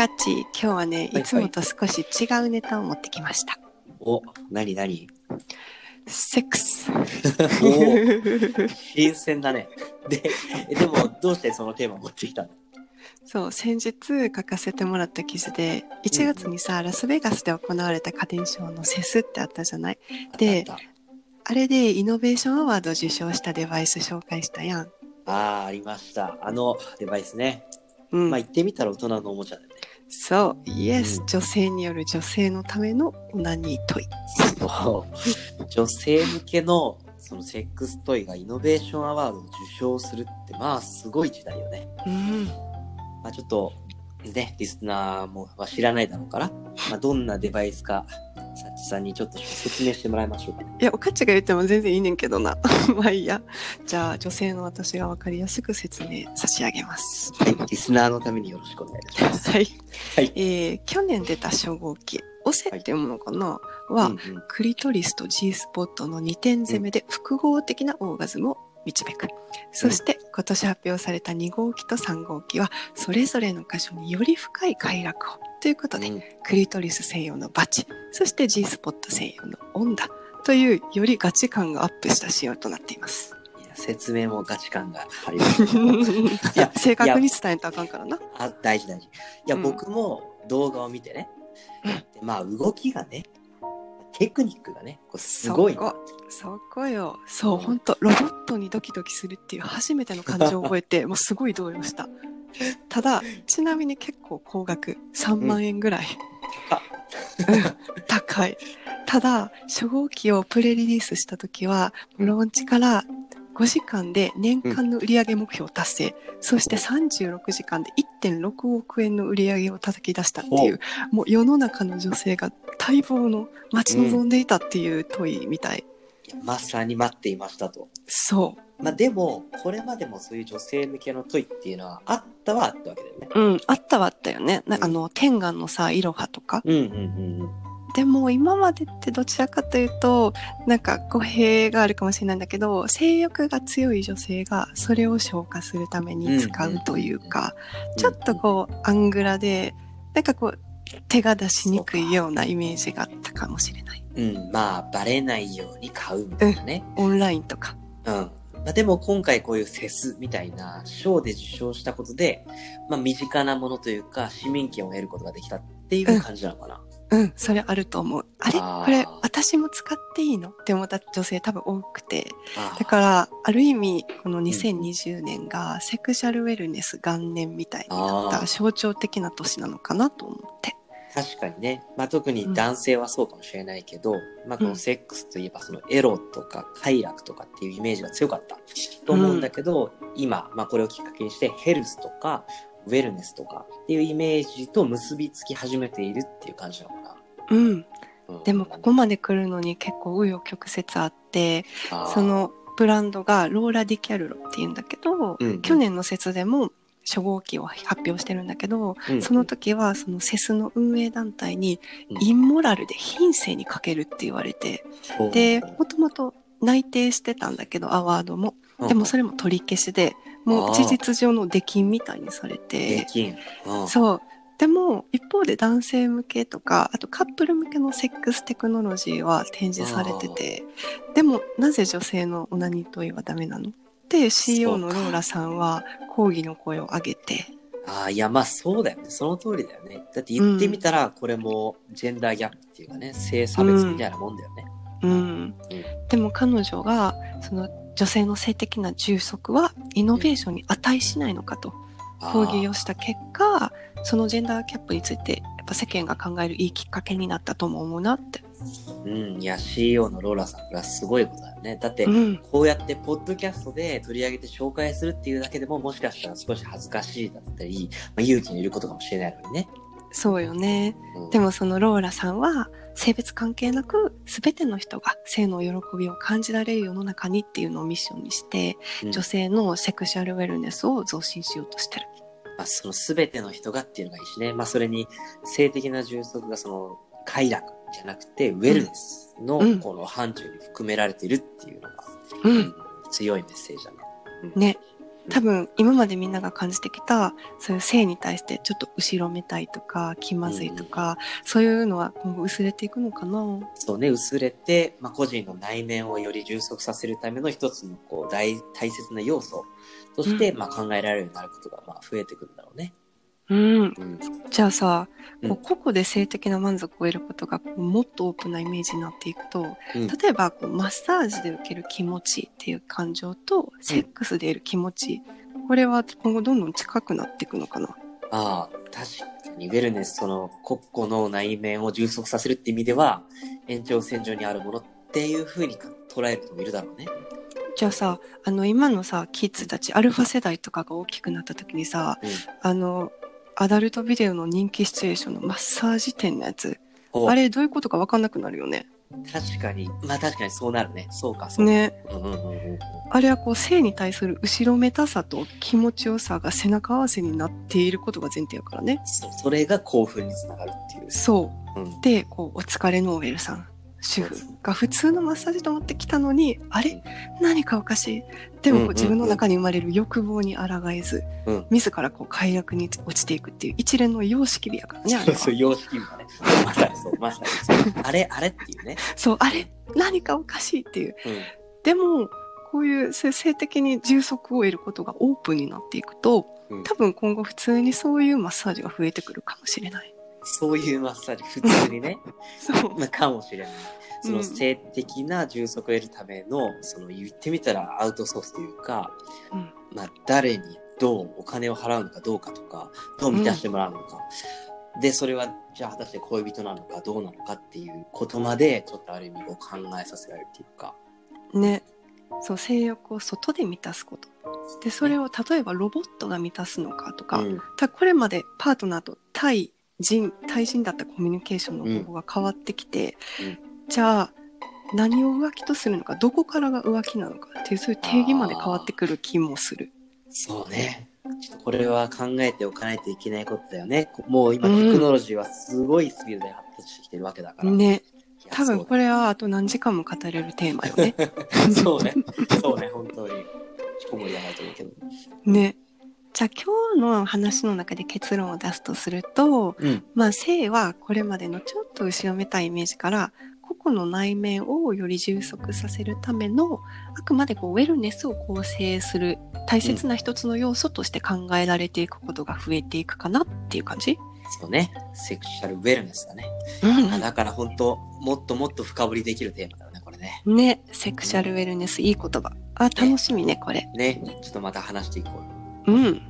カッチ、今日はね、はいいつもと少し違うネタを持ってきました。お、なになにセックス。お新鮮だね。で、えでも、どうしてそのテーマを持ってきたの？そう、先日書かせてもらった記事で、1月にさ、ラスベガスで行われた家電ショーのセスってあったじゃない？であれでイノベーションアワードを受賞したデバイス紹介したやん。たあー、ありました。あのデバイスね。うん。まあ、言ってみたら大人のおもちゃだよね。そう、イエス、うん女性による女性のためのオナニートイ。そう女性向けのそのセックストイがイノベーションアワードを受賞するって、まあ、すごい時代よね。うん。まあ、ちょっと、ね、リスナーもは知らないだろうから、まあ、どんなデバイスか、さんにちょっと説明してもらいましょうか。いや、おかっちが言っても全然いいねんけどな。まあいいや。じゃあ、女性の私がわかりやすく説明差し上げます。はい、リスナーのためによろしくお願いします。はい。はいえー去年出た初号機、オセっていうものかな、は、うんうんクリトリスと G スポットの2点攻めで複合的なオーガズムを導く。そして今年発表された2号機と3号機はそれぞれの箇所により深い快楽をということで、うんクリトリス専用のバチ、そして G スポット専用のオンダというよりガチ感がアップした仕様となっています。いや説明もガチ感があります。いや、正確に伝えたらあかんからな。あ、大事大事。いや、うん僕も動画を見てね。うんでまあ、動きがね、テクニックがね、こうすごいそ。こ、そこよ。そう、ほんと、ロボットにドキドキするっていう初めての感情を覚えて、もうすごい動揺した。ただ、ちなみに結構高額、3万円ぐらい。あうん高い。ただ、初号機をプレリリースした時は、ローンチから5時間で年間の売上目標達成、そして36時間で1.6億円の売り上げを叩き出したっていう、もう世の中の女性が待望の待ち望んでいたっていう問いみたい。いやまさに待っていましたと。そう。まあ、でも、これまでもそういう女性向けのトイっていうのはあったはあったわけだよね。うん、あったはあったよね。なあの、天眼のさ、イロハとか。うんうんうんでも今までってどちらかというと、なんか語弊があるかもしれないんだけど、性欲が強い女性がそれを消化するために使うというか、ちょっとこう、アングラで、なんかこう、手が出しにくいようなイメージがあったかもしれない。うん。うん、まあ、バレないように買うみたいなね。オンラインとか。うん。まあ、でも今回こういうフェスみたいな賞で受賞したことで、まあ身近なものというか市民権を得ることができたっていう感じなのかな。うん、それあると思う。あれ？これ私も使っていいの？って思った女性多分多くて。あだから、ある意味、この2020年がセクシャルウェルネス元年みたいになった象徴的な年なのかなと思って。確かにね。まあ特に男性はそうかもしれないけど、まあこのセックスといえばそのエロとか快楽とかっていうイメージが強かったと思うんだけど、今、まあこれをきっかけにしてヘルスとかウェルネスとかっていうイメージと結びつき始めているっていう感じなのかな。うん。うん。でも、ここまで来るのに結構紆余曲折あって、そのブランドがローラ・ディキャルロっていうんだけど、うんうん。去年の節でも初号機を発表してるんだけど、うんその時はそのセスの運営団体にうん。インモラルで品性に欠けるって言われて、で、もともと内定してたんだけど、アワードも。でもそれも取り消しで、もう事実上の出禁みたいにされでて、そう。でも、一方で男性向けとか、あとカップル向けのセックステクノロジーは展示されてて、でも、なぜ女性のオナニートイはダメなの？で、CEO のローラさんは抗議の声を上げて、ああ、いや、まあそうだよね。その通りだよね。だって言ってみたら、これもジェンダーギャップっていうかね、性差別みたいなもんだよね。うん。でも彼女が、その女性の性的な充足はイノベーションに値しないのかと抗議をした結果、そのジェンダーキャップについて、やっぱ世間が考えるいいきっかけになったとも思うなって。うん、いや、CEO のローラさん、これはすごいことだよね。だって、うん。こうやってポッドキャストで取り上げて紹介するっていうだけでも、もしかしたら少し恥ずかしいだったり、まあ、勇気のいることかもしれないのにね。そうよね。うん、でもそのローラさんは性別関係なく全ての人が性の喜びを感じられる世の中にっていうのをミッションにして、うん女性のセクシャルウェルネスを増進しようとしてる。まあ、その全ての人がっていうのがいいしね。まあ、それに性的な充足がその快楽じゃなくて、ウェルネスのうんこの範疇に含められているっていうのが、う。うんん強いメッセージだね。うんね。多分今までみんなが感じてきたそういう性に対してちょっと後ろめたいとか気まずいとか、そういうのは今後薄れていくのかな？そうね、薄れて、まあ、個人の内面をより充足させるための一つのこう大大切な要素として、うん。まあ、考えられるようになることがまあ増えてくるんだろうね。うん。うん、じゃあさ、こうん。う個々で性的な満足を得ることがこうもっとオープンなイメージになっていくと、うん。例えばこうマッサージで受ける気持ちっていう感情とセックスで得る気持ち、これは今後どんどん近くなっていくのかな？ああ、確かに、ウェルネス、その、個々の内面を充足させるって意味では、延長線上にあるものっていう風に捉える人もいるだろうね。じゃあさあの今のさキッズたちアルファ世代とかが大きくなった時にさうん。あのアダルトビデオの人気シチュエーションのマッサージ店のやつおあれどういうことか分かんなくなるよね確かに、まあ確かにそうなるね。そうか、そうか。ねうんうんうんうん。あれはこう性に対する後ろめたさと気持ちよさが背中合わせになっていることが前提やからねそう、それが興奮につながるっていう。そううん。でこうお疲れノーベルさん主婦が普通のマッサージと思ってきたのにあれ？何かおかしいでも自分の中に生まれる欲望に抗えず、うん自らこう快楽に落ちていくっていう一連の様式美やからねあれはそうそう、様式美がね。まさにそう、まさにそう。あれ、あれっていうね。そうあれ？何かおかしいっていううん。でもこういう性性的に充足を得ることがオープンになっていくとうん多分今後普通にそういうマッサージが増えてくるかもしれない。そういうマッサージ、普通にね。そう。まあ、かもしれない。そのうん性的な充足を得るための、その言ってみたらアウトソースというか、うんまあ、誰にどうお金を払うのかどうかとか、どう満たしてもらうのか。で、それは、じゃあ果たして恋人なのかどうなのかっていうことまで、ちょっとある意味こう考えさせられるっていうか。ね。そう、性欲を外で満たすこと。で、それを例えばロボットが満たすのかとか、うん。たこれまでパートナーと対人、対人だったコミュニケーションの方法が変わってきて、うんじゃあ、何を浮気とするのか、どこからが浮気なのかっていう、そういう定義まで変わってくる気もする。そうね。ちょっとこれは考えておかないといけないことだよね。もう今うんテクノロジーはすごいスピードで発達してきてるわけだから。ね。いや多分これはあと何時間も語れるテーマよね。そうね。そうね、本当に。引きこもりやないと思うけど。ね。じゃあ今日の話の中で結論を出すとすると、うん。まあ性はこれまでのちょっと後ろめたいイメージから個々の内面をより充足させるためのあくまでこうウェルネスを構成する大切な一つの要素として考えられていくことが増えていくかなっていう感じ、そうね。セクシャルウェルネスだね。あだから本当、もっともっと深掘りできるテーマだよね、これね。ね、セクシャルウェルネスいい言葉。あ、楽しみね、これ。ね。ちょっとまた話していこうよ。うん。